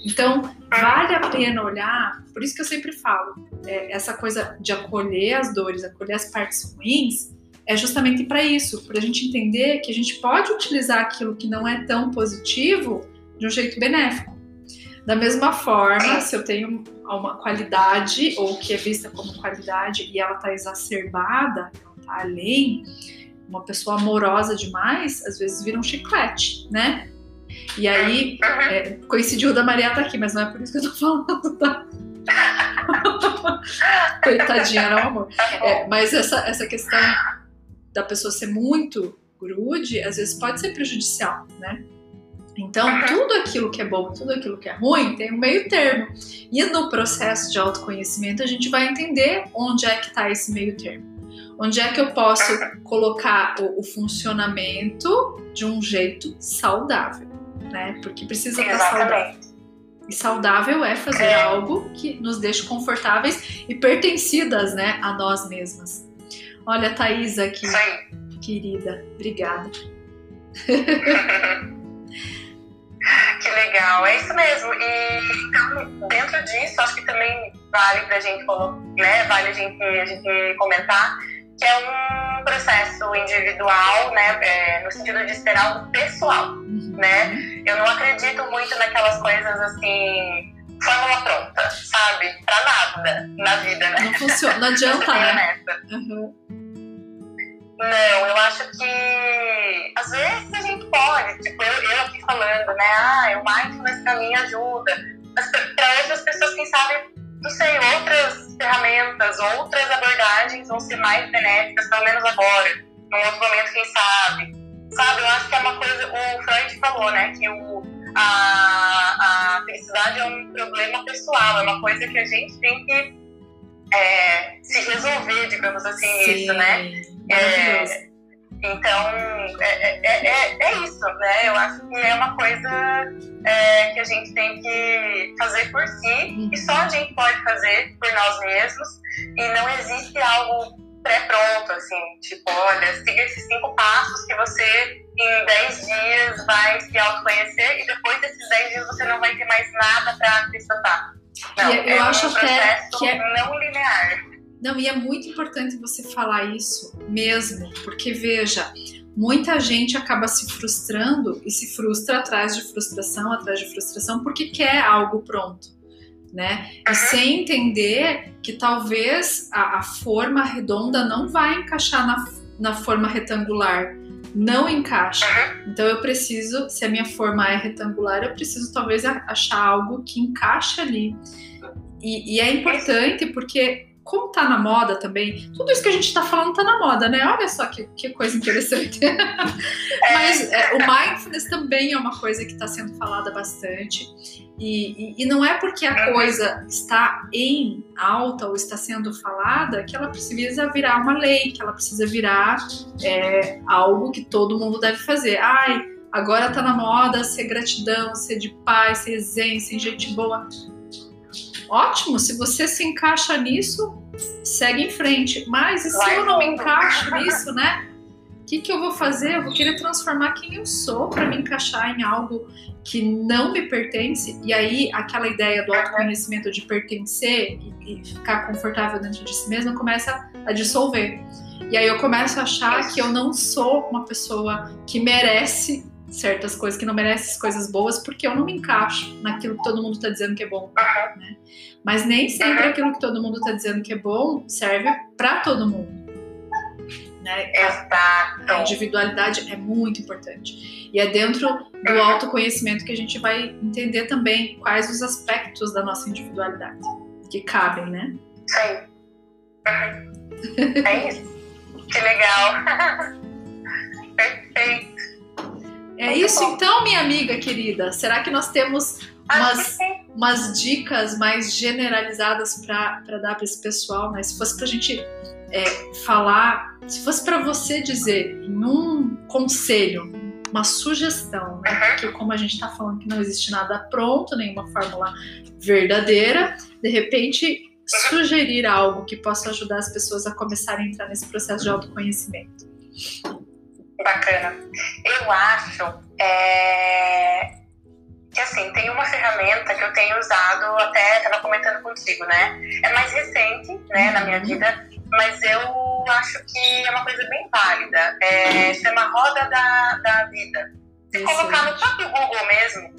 Então, vale a pena olhar, por isso que eu sempre falo, é, essa coisa de acolher as dores, acolher as partes ruins, é justamente para isso, para a gente entender que a gente pode utilizar aquilo que não é tão positivo de um jeito benéfico. Da mesma forma, se eu tenho uma qualidade ou que é vista como qualidade e ela está exacerbada, ela está além, uma pessoa amorosa demais, às vezes vira um chiclete, né? E aí, é, coincidiu da Maria tá aqui, mas não é por isso que eu tô falando, tá? [laughs] Coitadinha, era um amor. É, mas essa, essa questão da pessoa ser muito grude, às vezes pode ser prejudicial, né? Então, tudo aquilo que é bom, tudo aquilo que é ruim, tem um meio termo. E no processo de autoconhecimento, a gente vai entender onde é que está esse meio termo. Onde é que eu posso colocar o, o funcionamento de um jeito saudável, né? Porque precisa estar saudável. E saudável é fazer é. algo que nos deixe confortáveis e pertencidas, né, a nós mesmas. Olha a Thaís aqui, Sim. querida. Obrigada. [laughs] Que legal, é isso mesmo. E então, dentro disso, acho que também vale pra gente, né, vale a gente, a gente comentar que é um processo individual, né, é, no sentido de ser algo pessoal, uhum. né? Eu não acredito muito naquelas coisas assim fórmula pronta, sabe? Pra nada na vida, né? Não funciona, não adianta, [laughs] né? Uhum. Não, eu acho que às vezes a gente pode, tipo, eu, eu aqui falando, né? Ah, o mindfulness pra mim ajuda. Mas pra outras pessoas, quem sabe, não sei, outras ferramentas, outras abordagens vão ser mais benéficas, pelo menos agora, num outro momento, quem sabe. Sabe, eu acho que é uma coisa, o Freud falou, né, que o, a, a felicidade é um problema pessoal, é uma coisa que a gente tem que é, se resolver, digamos assim, Sim, isso, né? É, então, é, é, é, é, isso, né? Eu acho que é uma coisa é, que a gente tem que fazer por si uhum. e só a gente pode fazer por nós mesmos e não existe algo pré-pronto, assim, tipo, olha, siga esses cinco passos que você em 10 dias vai se autoconhecer e depois desses 10 dias você não vai ter mais nada para acrescentar. Não, eu é acho um até que é não linear. Não, e é muito importante você falar isso mesmo, porque veja, muita gente acaba se frustrando e se frustra atrás de frustração, atrás de frustração, porque quer algo pronto. Né? E sem entender que talvez a, a, forma redonda não vai encaixar na, na forma retangular. Não encaixa. Então eu preciso, se a minha forma é retangular, eu preciso talvez achar algo que encaixe ali. E, e é importante porque como tá na moda também, tudo isso que a gente tá falando tá na moda, né? Olha só que, que coisa interessante. [laughs] Mas é, o mindfulness também é uma coisa que está sendo falada bastante. E, e, e, não é porque a coisa está em alta ou está sendo falada que ela precisa virar uma lei, que ela precisa virar é, algo que todo mundo deve fazer. Ai, agora tá na moda ser gratidão, ser de paz, ser zen, ser gente boa ótimo, se você se encaixa nisso, segue em frente. Mas e se Vai eu não me encaixo nisso, né? O que, que eu vou fazer? Eu vou querer transformar quem eu sou para me encaixar em algo que não me pertence. E aí, aquela ideia do autoconhecimento de pertencer e, e ficar confortável dentro de si mesma começa a dissolver. E aí eu começo a achar que eu não sou uma pessoa que merece certas coisas, que não merece coisas boas, porque eu não me encaixo naquilo que todo mundo está dizendo que é bom. Né? Mas nem sempre aquilo que todo mundo está dizendo que é bom serve para todo mundo. Né? Exato. A individualidade é muito importante. E é dentro do autoconhecimento que a gente vai entender também quais os aspectos da nossa individualidade que cabem, né? Sim. Uhum. É isso. que legal. [laughs] Perfeito. É Muito isso bom. então, minha amiga querida. Será que nós temos umas, umas dicas mais generalizadas para dar para esse pessoal? Né? Se fosse para a gente é, falar, se fosse para você dizer em um conselho, uma sugestão, né? porque como a gente está falando que não existe nada pronto, nenhuma fórmula verdadeira, de repente sugerir algo que possa ajudar as pessoas a começarem a entrar nesse processo de autoconhecimento. Bacana. Eu acho é, que assim, tem uma ferramenta que eu tenho usado, até estava comentando contigo, né? É mais recente, né, na minha uhum. vida, mas eu acho que é uma coisa bem válida. É, chama Roda da, da Vida. Se colocar no próprio Google mesmo,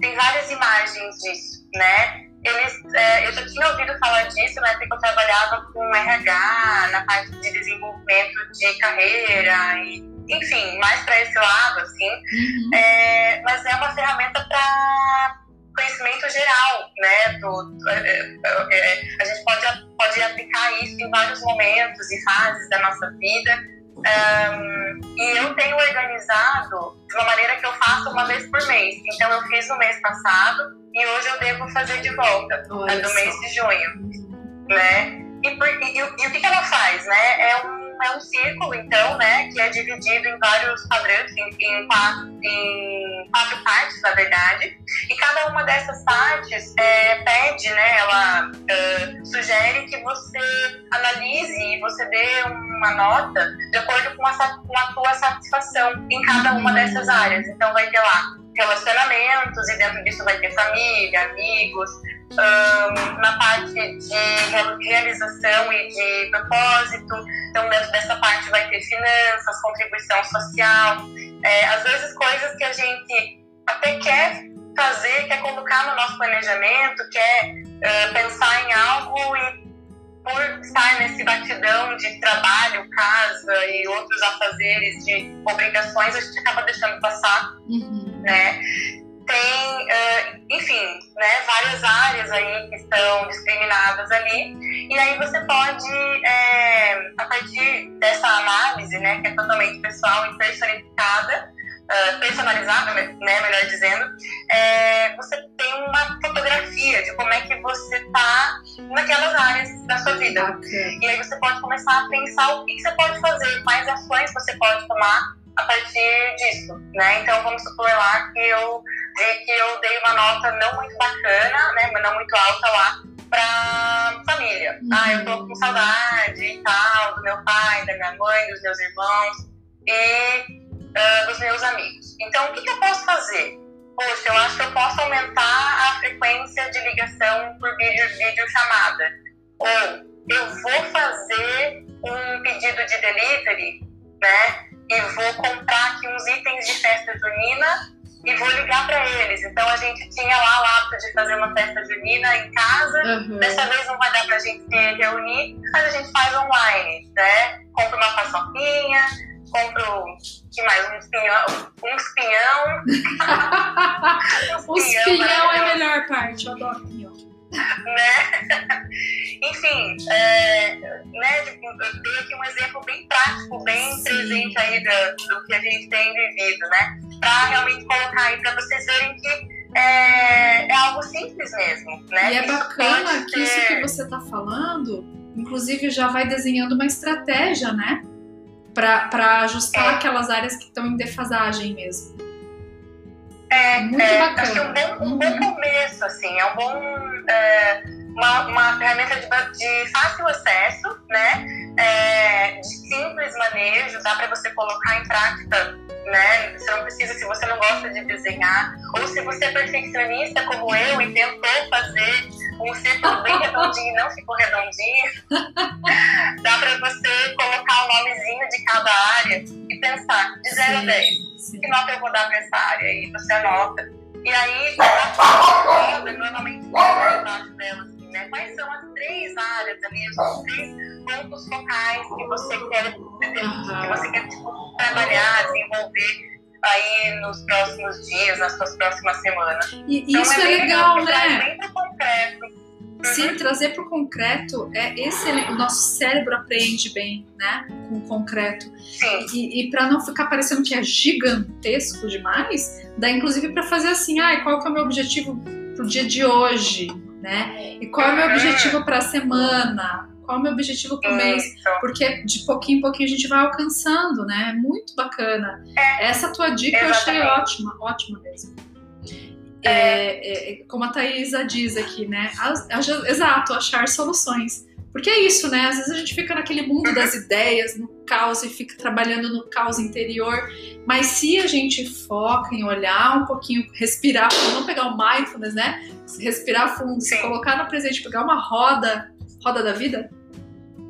tem várias imagens disso, né? Eles, é, eu já tinha ouvido falar disso, né, porque eu trabalhava com RH na parte de desenvolvimento de carreira e enfim, mais para esse lado, assim. Uhum. É, mas é uma ferramenta para conhecimento geral, né? Do, do é, é, é, a gente pode, pode aplicar isso em vários momentos e fases da nossa vida. Um, e eu tenho organizado de uma maneira que eu faço uma vez por mês. Então eu fiz no mês passado e hoje eu devo fazer de volta, Olha do mês de junho, né? E, por, e, e, e, o que, que ela faz, né? É um é um círculo, então, né, que é dividido em vários quadrantes, em, em, quatro, em quatro partes, na verdade. E cada uma dessas partes é, pede, né, ela uh, sugere que você analise e você dê uma nota de acordo com a, com a tua satisfação em cada uma dessas áreas. Então, vai ter lá relacionamentos, e dentro disso vai ter família, amigos, um, na parte de realização e de propósito. Então, dentro dessa parte vai ter finanças, contribuição social, é, às vezes coisas que a gente até quer fazer, quer colocar no nosso planejamento, quer uh, pensar em algo e por estar nesse batidão de trabalho, casa e outros afazeres de obrigações, a gente acaba deixando passar, uhum. né? Tem, uh, enfim, né, várias áreas aí que estão discriminadas ali, e aí você pode, é, a partir dessa análise, né, que é totalmente pessoal e personificada, uh, personalizada, né, melhor dizendo, é, você tem uma fotografia de como é que você está naquelas áreas da sua vida. Okay. E aí você pode começar a pensar o que, que você pode fazer, quais ações você pode tomar a partir disso, né? Então vamos supor lá que eu vi que eu dei uma nota não muito bacana, né, mas não muito alta lá para família. Ah, eu tô com saudade e tal do meu pai, da minha mãe, dos meus irmãos e uh, dos meus amigos. Então, o que, que eu posso fazer? Poxa, eu acho que eu posso aumentar a frequência de ligação por vídeo, vídeo chamada. Ou eu vou fazer um pedido de delivery, né? E vou comprar aqui uns itens de festa junina e vou ligar para eles. Então a gente tinha lá o hábito de fazer uma festa junina em casa. Uhum. Dessa vez não vai dar para a gente se reunir, mas a gente faz online, né? Compra uma paçoquinha, compro que mais? Um espinhão. Um espinhão. [laughs] um espinhão é a melhor parte, eu adoro pinhão. né? [laughs] Enfim, é, né, tipo, eu dei aqui um exemplo bem prático, bem Sim. presente aí do, do, que a gente tem vivido, né? Para realmente colocar aí para vocês verem que é, é, algo simples mesmo, né? E é bacana que isso que você está falando, inclusive já vai desenhando uma estratégia, né? Para ajustar é. aquelas áreas que estão em defasagem mesmo. É, Muito é, bacana. Acho que é um bom, um bom uhum. começo, assim, é um bom. É, uma, uma ferramenta de, de fácil acesso, né? É, de simples manejo, dá para você colocar em prática, né? Você não precisa, se você não gosta de desenhar, ou se você é perfeccionista como eu e tentou fazer um círculo bem redondinho e não ficou redondinho, [laughs] dá para você colocar o nomezinho de cada área e pensar de 0 a 10. Que nota eu vou dar para essa área? E você anota. E aí, roda, normalmente embaixo dela, né? Quais são as três áreas ali, os três pontos focais que você quer, que você quer tipo, trabalhar, desenvolver aí nos próximos dias, nas suas próximas semanas. E então, isso é, é legal, legal né? Bem concreto. Sim, uhum. trazer para o concreto é excelente. O nosso cérebro aprende bem, né? Com o concreto. Sim. E, e para não ficar parecendo que é gigantesco demais, dá inclusive para fazer assim: ah, qual que é o meu objetivo pro dia de hoje, né? E qual é o meu objetivo para a semana? Qual é o meu objetivo por mês? Porque de pouquinho em pouquinho a gente vai alcançando, né? É muito bacana. É, Essa tua dica exatamente. eu achei ótima, ótima mesmo. É, é, é, como a Thaisa diz aqui, né? exato, achar soluções. Porque é isso, né? Às vezes a gente fica naquele mundo das ideias, no caos e fica trabalhando no caos interior. Mas se a gente foca em olhar um pouquinho, respirar, não pegar o mindfulness, né? Respirar fundo, se colocar no presente, pegar uma roda roda da vida?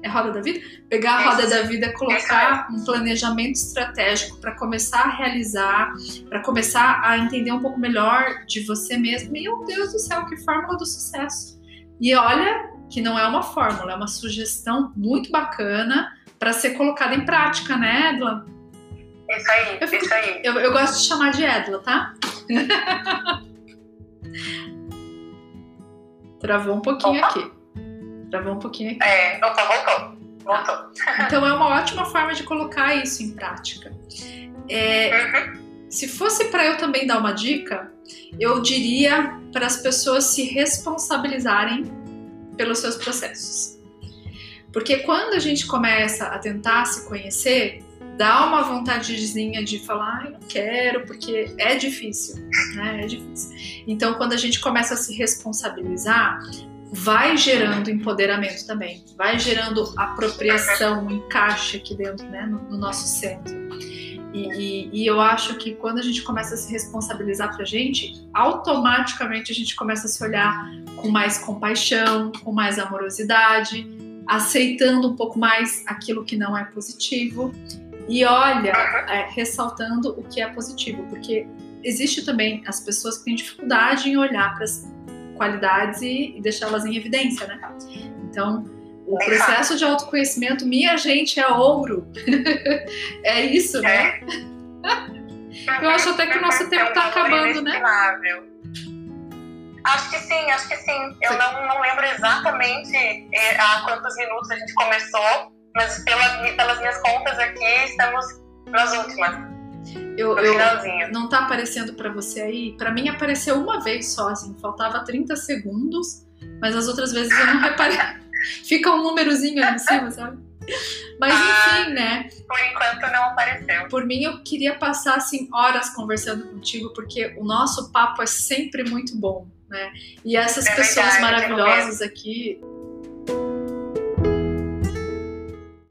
É roda da vida? Pegar a roda da vida, colocar um planejamento estratégico para começar a realizar, para começar a entender um pouco melhor de você mesmo. Meu Deus do céu, que fórmula do sucesso! E olha que não é uma fórmula, é uma sugestão muito bacana para ser colocada em prática, né, Edla? Isso aí, eu fico, isso aí. Eu, eu gosto de chamar de Edla, tá? [laughs] Travou um pouquinho Opa. aqui. Travou um pouquinho aqui. É, opa, voltou. Voltou. Então é uma ótima forma de colocar isso em prática. É, uhum. Se fosse para eu também dar uma dica, eu diria para as pessoas se responsabilizarem pelos seus processos. Porque quando a gente começa a tentar se conhecer, dá uma vontadezinha de falar, ah, eu não quero, porque é difícil, né? É difícil. Então, quando a gente começa a se responsabilizar, vai gerando empoderamento também, vai gerando apropriação, um encaixe aqui dentro, né, no, no nosso centro. E, e, eu acho que quando a gente começa a se responsabilizar pra gente, automaticamente a gente começa a se olhar com mais compaixão, com mais amorosidade, aceitando um pouco mais aquilo que não é positivo e olha, é, ressaltando o que é positivo, porque existe também as pessoas que têm dificuldade em olhar para as qualidades e, e deixá-las em evidência, né? Então, o processo de autoconhecimento, minha gente, é ouro. [laughs] é isso, né? É. Eu acho até que o nosso tempo está acabando, né? Acho que sim, acho que sim. Eu não, não lembro exatamente eh, há quantos minutos a gente começou, mas pela, pelas minhas contas aqui, estamos nas últimas. Eu, eu, não tá aparecendo para você aí? Para mim apareceu uma vez só, assim, faltava 30 segundos, mas as outras vezes eu não reparei. [laughs] Fica um númerozinho aí em cima, sabe? Mas ah, enfim, né? Por enquanto não apareceu. Por mim, eu queria passar assim horas conversando contigo, porque o nosso papo é sempre muito bom, né? E essas é pessoas verdade, maravilhosas aqui